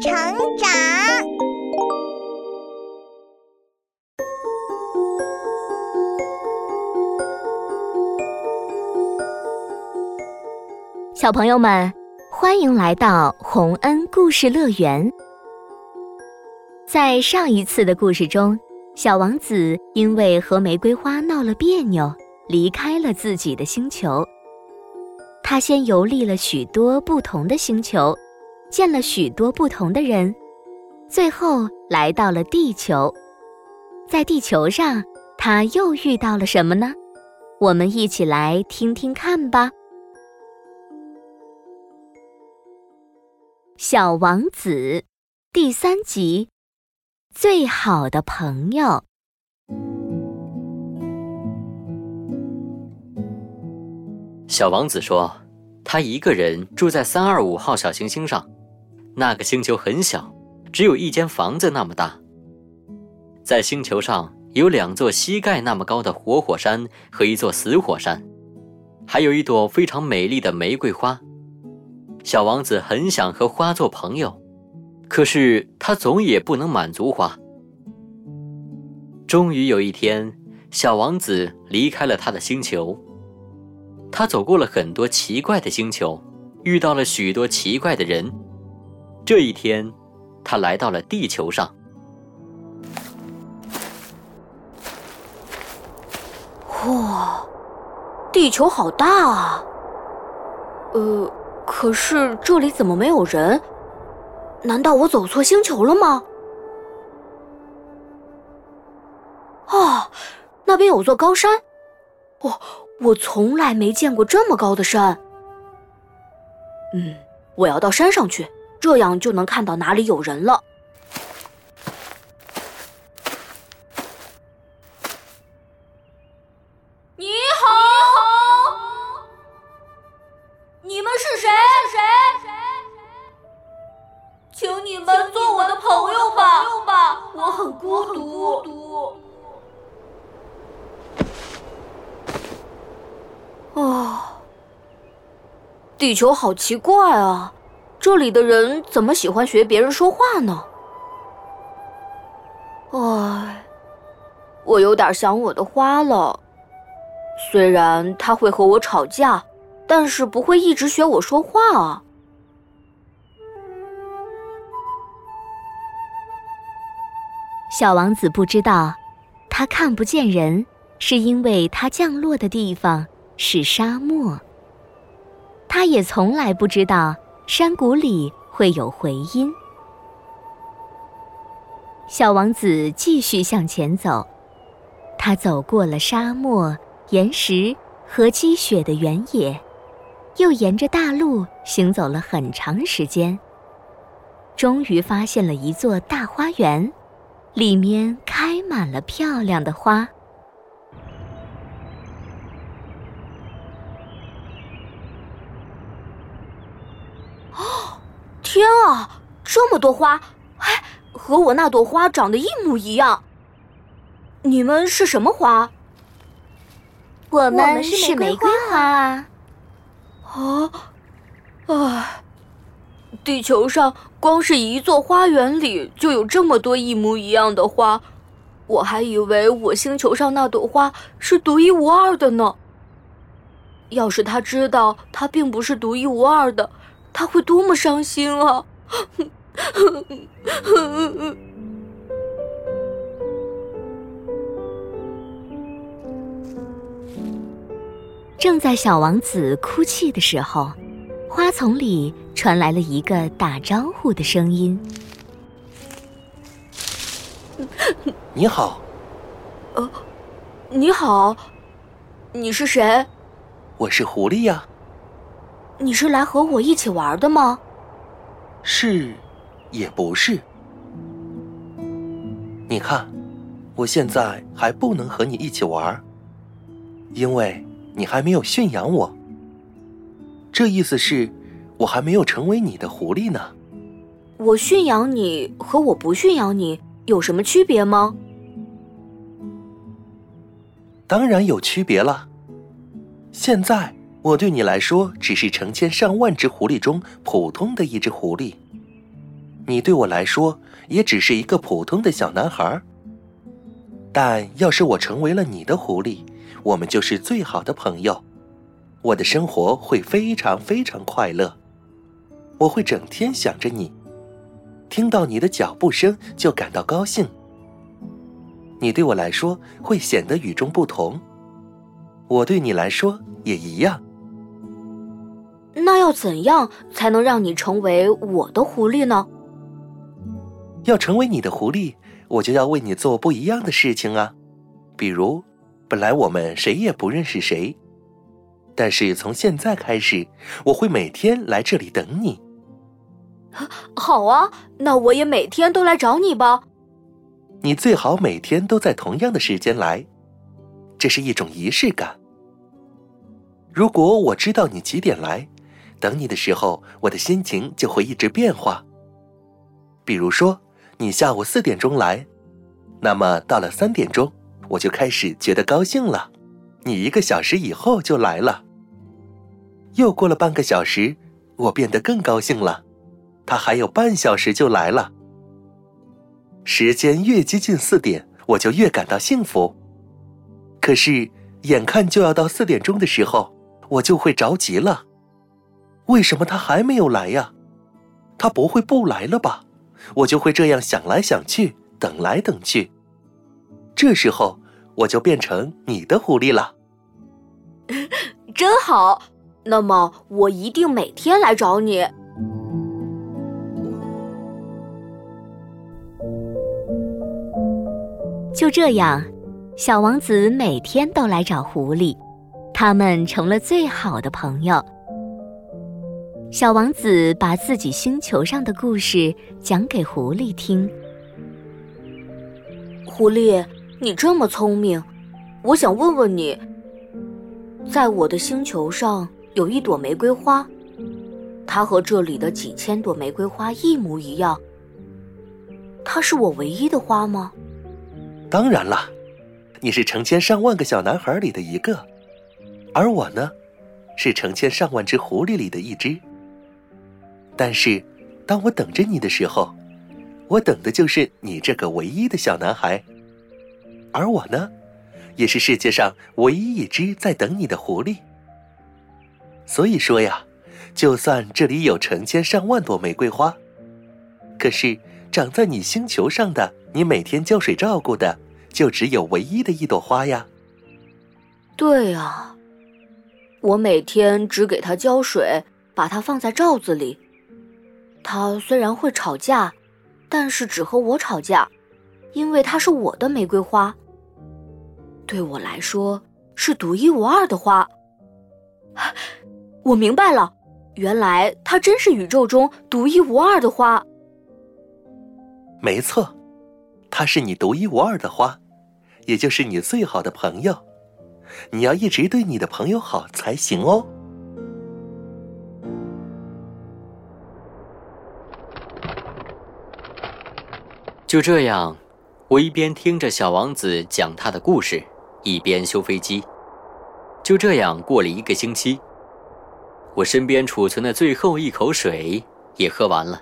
成长。小朋友们，欢迎来到洪恩故事乐园。在上一次的故事中，小王子因为和玫瑰花闹了别扭，离开了自己的星球。他先游历了许多不同的星球，见了许多不同的人，最后来到了地球。在地球上，他又遇到了什么呢？我们一起来听听看吧。小王子第三集：最好的朋友。小王子说：“他一个人住在三二五号小行星上，那个星球很小，只有一间房子那么大。在星球上有两座膝盖那么高的活火山和一座死火山，还有一朵非常美丽的玫瑰花。”小王子很想和花做朋友，可是他总也不能满足花。终于有一天，小王子离开了他的星球。他走过了很多奇怪的星球，遇到了许多奇怪的人。这一天，他来到了地球上。哇，地球好大啊！呃。可是这里怎么没有人？难道我走错星球了吗？啊，那边有座高山。哦，我从来没见过这么高的山。嗯，我要到山上去，这样就能看到哪里有人了。霓虹，你们是谁？谁？请你们做我的朋友吧，我很孤独。哦地球好奇怪啊，这里的人怎么喜欢学别人说话呢？唉，我有点想我的花了。虽然他会和我吵架，但是不会一直学我说话啊。小王子不知道，他看不见人，是因为他降落的地方是沙漠。他也从来不知道山谷里会有回音。小王子继续向前走，他走过了沙漠、岩石和积雪的原野，又沿着大路行走了很长时间，终于发现了一座大花园，里面开满了漂亮的花。天啊，这么多花，哎，和我那朵花长得一模一样。你们是什么花？我们是玫瑰花啊。啊，唉，地球上光是一座花园里就有这么多一模一样的花，我还以为我星球上那朵花是独一无二的呢。要是他知道它并不是独一无二的。他会多么伤心啊！正在小王子哭泣的时候，花丛里传来了一个打招呼的声音：“你好。”“呃，你好，你是谁？”“我是狐狸呀。”你是来和我一起玩的吗？是，也不是。你看，我现在还不能和你一起玩，因为你还没有驯养我。这意思是，我还没有成为你的狐狸呢。我驯养你和我不驯养你有什么区别吗？当然有区别了。现在。我对你来说只是成千上万只狐狸中普通的一只狐狸，你对我来说也只是一个普通的小男孩。但要是我成为了你的狐狸，我们就是最好的朋友。我的生活会非常非常快乐，我会整天想着你，听到你的脚步声就感到高兴。你对我来说会显得与众不同，我对你来说也一样。那要怎样才能让你成为我的狐狸呢？要成为你的狐狸，我就要为你做不一样的事情啊，比如，本来我们谁也不认识谁。但是从现在开始，我会每天来这里等你。好啊，那我也每天都来找你吧。你最好每天都在同样的时间来，这是一种仪式感。如果我知道你几点来，等你的时候，我的心情就会一直变化。比如说，你下午四点钟来，那么到了三点钟，我就开始觉得高兴了。你一个小时以后就来了。又过了半个小时，我变得更高兴了。他还有半小时就来了。时间越接近四点，我就越感到幸福。可是，眼看就要到四点钟的时候，我就会着急了。为什么他还没有来呀？他不会不来了吧？我就会这样想来想去，等来等去。这时候，我就变成你的狐狸了。真好。那么我一定每天来找你。就这样，小王子每天都来找狐狸，他们成了最好的朋友。小王子把自己星球上的故事讲给狐狸听。狐狸，你这么聪明，我想问问你，在我的星球上。有一朵玫瑰花，它和这里的几千朵玫瑰花一模一样。它是我唯一的花吗？当然了，你是成千上万个小男孩里的一个，而我呢，是成千上万只狐狸里的一只。但是，当我等着你的时候，我等的就是你这个唯一的小男孩，而我呢，也是世界上唯一一只在等你的狐狸。所以说呀，就算这里有成千上万朵玫瑰花，可是长在你星球上的，你每天浇水照顾的，就只有唯一的一朵花呀。对啊，我每天只给它浇水，把它放在罩子里。他虽然会吵架，但是只和我吵架，因为它是我的玫瑰花。对我来说是独一无二的花。我明白了，原来它真是宇宙中独一无二的花。没错，它是你独一无二的花，也就是你最好的朋友。你要一直对你的朋友好才行哦。就这样，我一边听着小王子讲他的故事，一边修飞机。就这样过了一个星期。我身边储存的最后一口水也喝完了。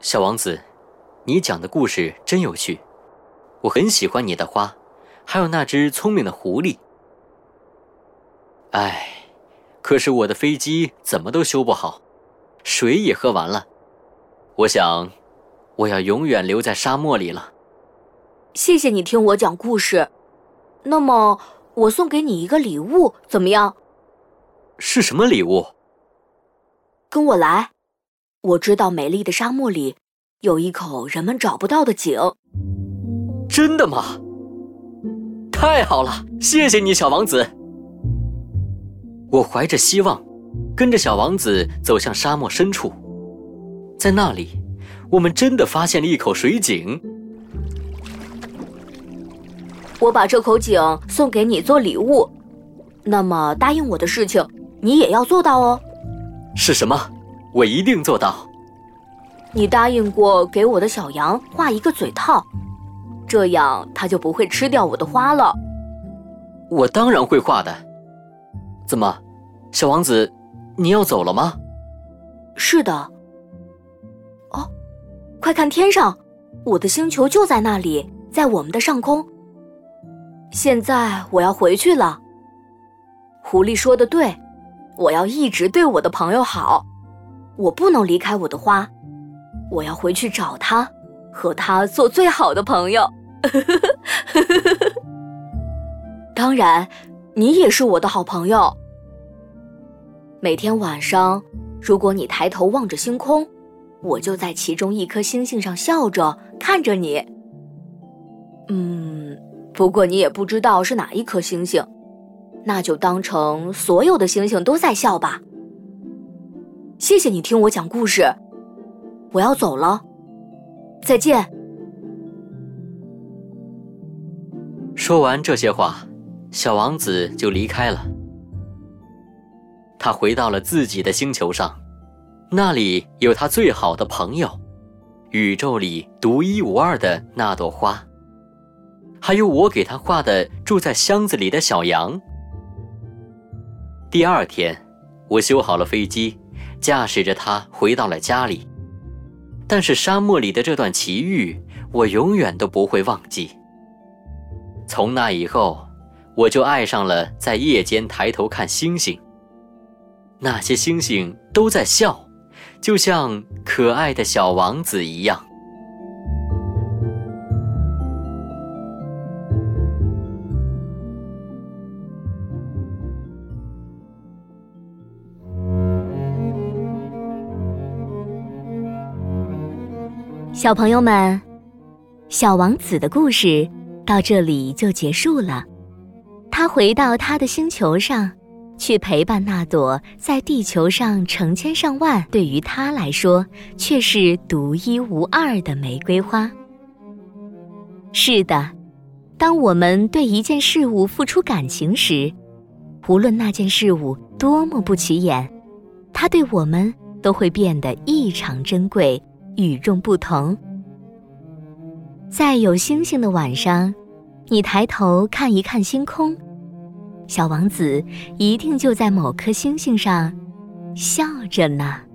小王子，你讲的故事真有趣，我很喜欢你的花，还有那只聪明的狐狸。唉，可是我的飞机怎么都修不好，水也喝完了。我想，我要永远留在沙漠里了。谢谢你听我讲故事。那么，我送给你一个礼物，怎么样？是什么礼物？跟我来，我知道美丽的沙漠里有一口人们找不到的井。真的吗？太好了，谢谢你，小王子。我怀着希望，跟着小王子走向沙漠深处，在那里，我们真的发现了一口水井。我把这口井送给你做礼物，那么答应我的事情，你也要做到哦。是什么？我一定做到。你答应过给我的小羊画一个嘴套，这样它就不会吃掉我的花了。我当然会画的。怎么，小王子，你要走了吗？是的。哦，快看天上，我的星球就在那里，在我们的上空。现在我要回去了。狐狸说的对，我要一直对我的朋友好，我不能离开我的花，我要回去找他，和他做最好的朋友。当然，你也是我的好朋友。每天晚上，如果你抬头望着星空，我就在其中一颗星星上笑着看着你。嗯，不过你也不知道是哪一颗星星，那就当成所有的星星都在笑吧。谢谢你听我讲故事，我要走了，再见。说完这些话，小王子就离开了。他回到了自己的星球上，那里有他最好的朋友，宇宙里独一无二的那朵花，还有我给他画的住在箱子里的小羊。第二天，我修好了飞机，驾驶着它回到了家里。但是沙漠里的这段奇遇，我永远都不会忘记。从那以后，我就爱上了在夜间抬头看星星。那些星星都在笑，就像可爱的小王子一样。小朋友们，小王子的故事。到这里就结束了。他回到他的星球上，去陪伴那朵在地球上成千上万，对于他来说却是独一无二的玫瑰花。是的，当我们对一件事物付出感情时，无论那件事物多么不起眼，它对我们都会变得异常珍贵、与众不同。在有星星的晚上，你抬头看一看星空，小王子一定就在某颗星星上笑着呢。